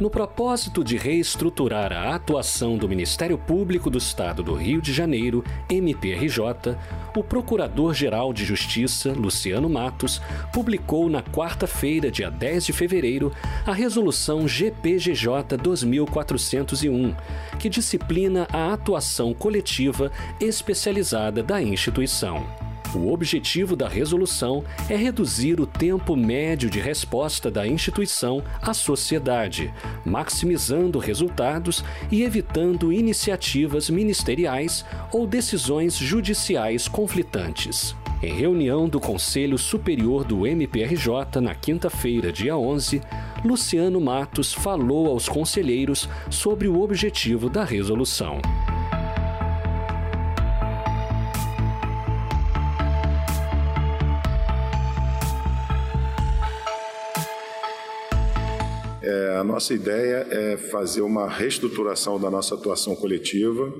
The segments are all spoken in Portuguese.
No propósito de reestruturar a atuação do Ministério Público do Estado do Rio de Janeiro, MPRJ, o Procurador-Geral de Justiça, Luciano Matos, publicou na quarta-feira, dia 10 de fevereiro, a Resolução GPGJ 2401, que disciplina a atuação coletiva especializada da instituição. O objetivo da resolução é reduzir o tempo médio de resposta da instituição à sociedade, maximizando resultados e evitando iniciativas ministeriais ou decisões judiciais conflitantes. Em reunião do Conselho Superior do MPRJ na quinta-feira, dia 11, Luciano Matos falou aos conselheiros sobre o objetivo da resolução. É, a nossa ideia é fazer uma reestruturação da nossa atuação coletiva,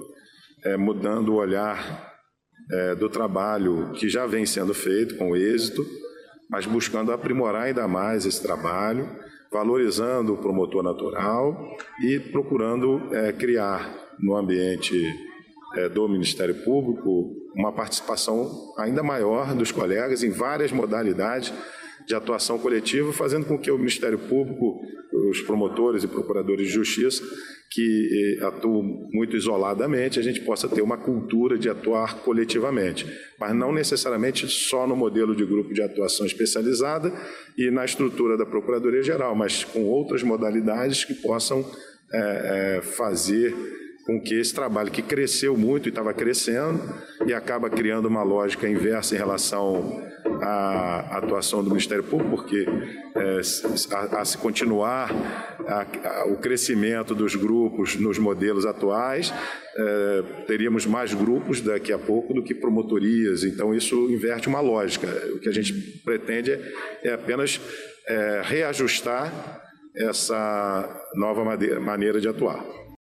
é, mudando o olhar é, do trabalho que já vem sendo feito com êxito, mas buscando aprimorar ainda mais esse trabalho, valorizando o promotor natural e procurando é, criar no ambiente é, do Ministério Público uma participação ainda maior dos colegas em várias modalidades de atuação coletiva, fazendo com que o Ministério Público, os promotores e procuradores de justiça, que eh, atuam muito isoladamente, a gente possa ter uma cultura de atuar coletivamente, mas não necessariamente só no modelo de grupo de atuação especializada e na estrutura da Procuradoria Geral, mas com outras modalidades que possam é, é, fazer com que esse trabalho que cresceu muito e estava crescendo e acaba criando uma lógica inversa em relação à atuação do Ministério Público, porque é, a, a, se continuar a, a, o crescimento dos grupos nos modelos atuais, é, teríamos mais grupos daqui a pouco do que promotorias, então isso inverte uma lógica. O que a gente pretende é, é apenas é, reajustar essa nova maneira de atuar.